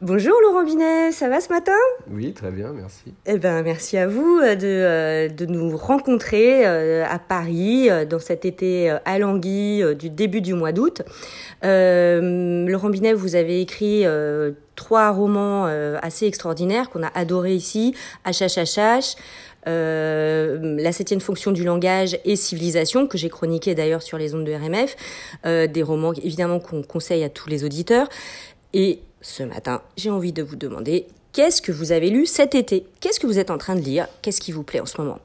Bonjour Laurent Binet, ça va ce matin? Oui, très bien, merci. Eh ben, merci à vous euh, de, euh, de nous rencontrer euh, à Paris dans cet été alangui du début du mois d'août. Laurent Binet, vous avez écrit trois romans assez extraordinaires qu'on a adorés ici, HHHH, la septième fonction du langage et civilisation, que j'ai chroniqué d'ailleurs sur les ondes de RMF, des romans évidemment qu'on conseille à tous les auditeurs. Et ce matin, j'ai envie de vous demander qu'est-ce que vous avez lu cet été? Qu'est-ce que vous êtes en train de lire? Qu'est-ce qui vous plaît en ce moment?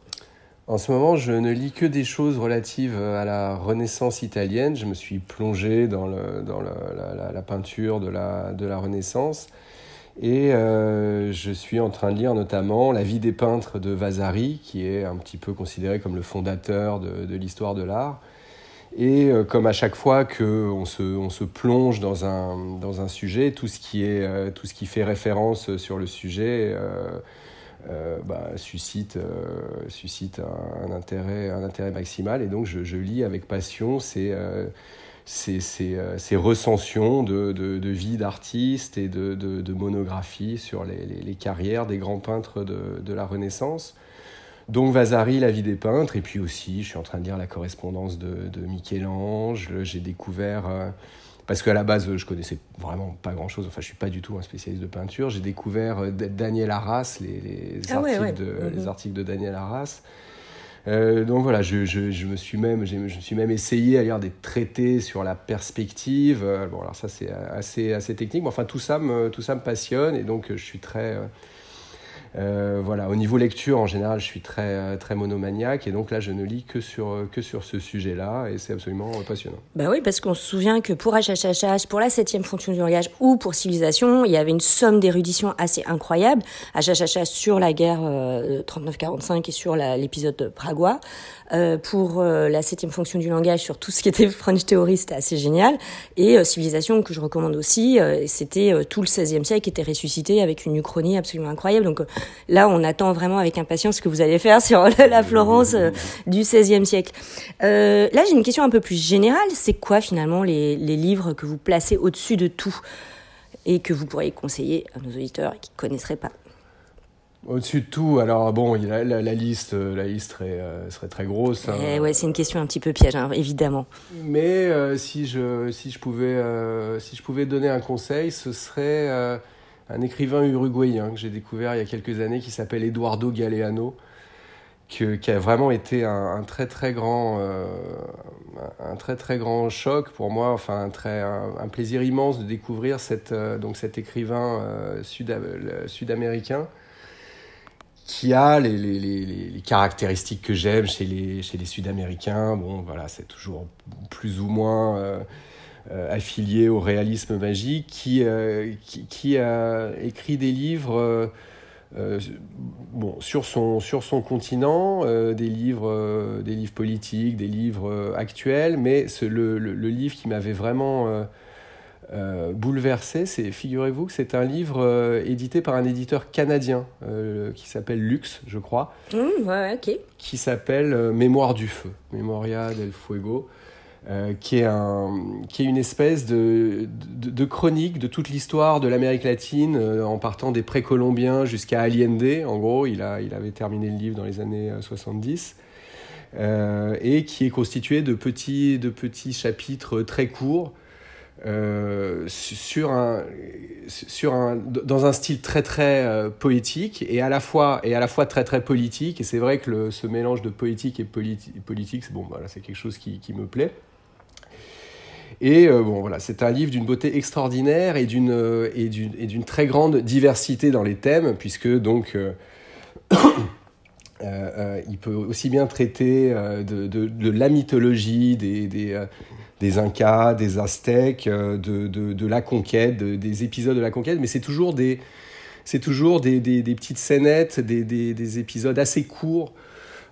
En ce moment, je ne lis que des choses relatives à la Renaissance italienne. Je me suis plongé dans, la, peinture de la, Renaissance. Et euh, je suis en train de lire notamment La vie des peintres de Vasari, qui est un petit peu considéré comme le fondateur de l'histoire de l'art. Et euh, comme à chaque fois qu'on se, on se plonge dans un, dans un sujet, tout ce, qui est, euh, tout ce qui fait référence sur le sujet euh, bah, suscite, suscite un, intérêt, un intérêt maximal. Et donc je, je lis avec passion ces, ces, ces, recensions de, de, vie d'artistes et de, de, monographies sur les, les, les, carrières des grands peintres de la Renaissance. Donc Vasari, la vie des peintres, et puis aussi, je suis en train de lire la correspondance de, Michel-Ange. J'ai découvert, euh, parce qu'à la base, je connaissais vraiment pas grand-chose. Enfin, je suis pas du tout un spécialiste de peinture. J'ai découvert euh, Daniel Arras, les, ah articles, De, mm-hmm. les articles de Daniel Arras. Euh, donc voilà, je, je, me suis même, je me suis même essayé à lire des traités sur la perspective. bon, alors ça c'est assez, assez technique, mais enfin tout ça me, tout ça me passionne et donc je suis très, euh, voilà, au niveau lecture, en général, je suis très, euh, très monomaniaque et donc là, je ne lis que sur, euh, que sur ce sujet-là et c'est absolument passionnant. Bah oui, parce qu'on se souvient que pour HHHH, pour la septième fonction du langage ou pour civilisation, il y avait une somme d'érudition assez incroyable. HHHH sur la guerre 39-45 et sur l'épisode Pragois. Euh, pour euh, la septième fonction du langage sur tout ce qui était French Theory, c'était assez génial. Et euh, Civilisation, que je recommande aussi, c'était tout le XVIe siècle qui était ressuscité avec une uchronie absolument incroyable. Donc là, on attend vraiment avec impatience ce que vous allez faire sur la Florence du XVIe siècle. là, j'ai une question un peu plus générale. C'est quoi finalement les, les livres que vous placez au-dessus de tout et que vous pourriez conseiller à nos auditeurs qui ne connaisseraient pas? Au-dessus de tout, alors bon, la, la, la liste, euh, la liste serait, euh, serait très grosse. Hein. Eh ouais, c'est une question un petit peu piège, hein, évidemment. Mais euh, si je si je pouvais si je pouvais donner un conseil, ce serait un écrivain uruguayen que j'ai découvert il y a quelques années qui s'appelle Eduardo Galeano, qui a vraiment été un, un très très grand un très grand choc pour moi, enfin un un, plaisir immense de découvrir cette donc cet écrivain sud sud-américain qui a les, caractéristiques que j'aime chez les, chez les Sud-Américains. Bon, voilà, c'est toujours plus ou moins euh, euh affilié au réalisme magique, qui, euh, qui, qui, a écrit des livres euh, euh bon, sur, son, sur son continent, des, livres, des livres politiques, des livres actuels, mais le, le, le, livre qui m'avait vraiment euh, bouleversé. C'est, figurez-vous que c'est un livre euh, édité par un éditeur canadien euh, qui s'appelle Lux, je crois. Mmh, ouais. Qui s'appelle Mémoire du feu, Memoria del Fuego. Qui, est un, qui est une espèce de, de, chronique de toute l'histoire de l'Amérique latine, en partant des précolombiens jusqu'à Allende. En gros, il, a, il avait terminé le livre dans les années 70. et qui est constitué de petits, de petits chapitres très courts euh, sur un, sur un, dans un style très très euh, poétique et à la fois et à la fois très très politique. Et c'est vrai que ce mélange de poétique et politique, c'est bon, voilà, c'est quelque chose qui, qui, me plaît. Et euh, bon, voilà, c'est un livre d'une beauté extraordinaire et d'une et d'une très grande diversité dans les thèmes, puisque donc il peut aussi bien traiter de, de, la mythologie, des, des, des Incas, des Aztèques, euh, de, la conquête, des épisodes de la conquête, mais c'est toujours des, des, des, des, petites scénettes, des, des, épisodes assez courts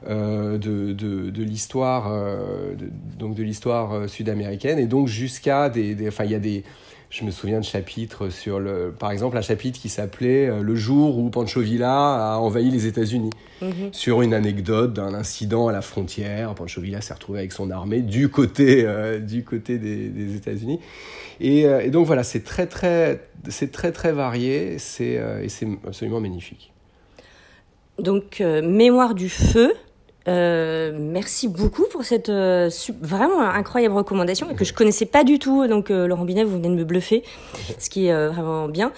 euh, de, de, l'histoire, euh, donc de l'histoire sud-américaine, et donc jusqu'à des, enfin il y a des je me souviens de chapitres sur le, par exemple, un chapitre qui s'appelait euh, Le jour où Pancho Villa a envahi les États-Unis, mhm. sur une anecdote d'un incident à la frontière. Pancho Villa s'est retrouvé avec son armée du côté, euh, du côté des, États-Unis. Euh, et, donc voilà, c'est très très, c'est très très varié, c'est et c'est absolument magnifique. Donc mémoire du feu. Euh, merci beaucoup pour cette euh, vraiment incroyable recommandation que je connaissais pas du tout. Donc euh, Laurent Binet, vous venez de me bluffer, ce qui est vraiment bien.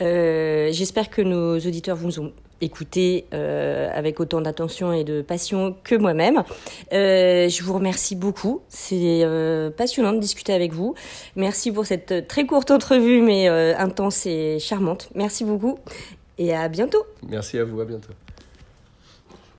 J'espère que nos auditeurs vous ont écouté avec autant d'attention et de passion que moi-même. je vous remercie beaucoup. C'est passionnant de discuter avec vous. Merci pour cette très courte entrevue, mais intense et charmante. Merci beaucoup et à bientôt. Merci à vous, à bientôt.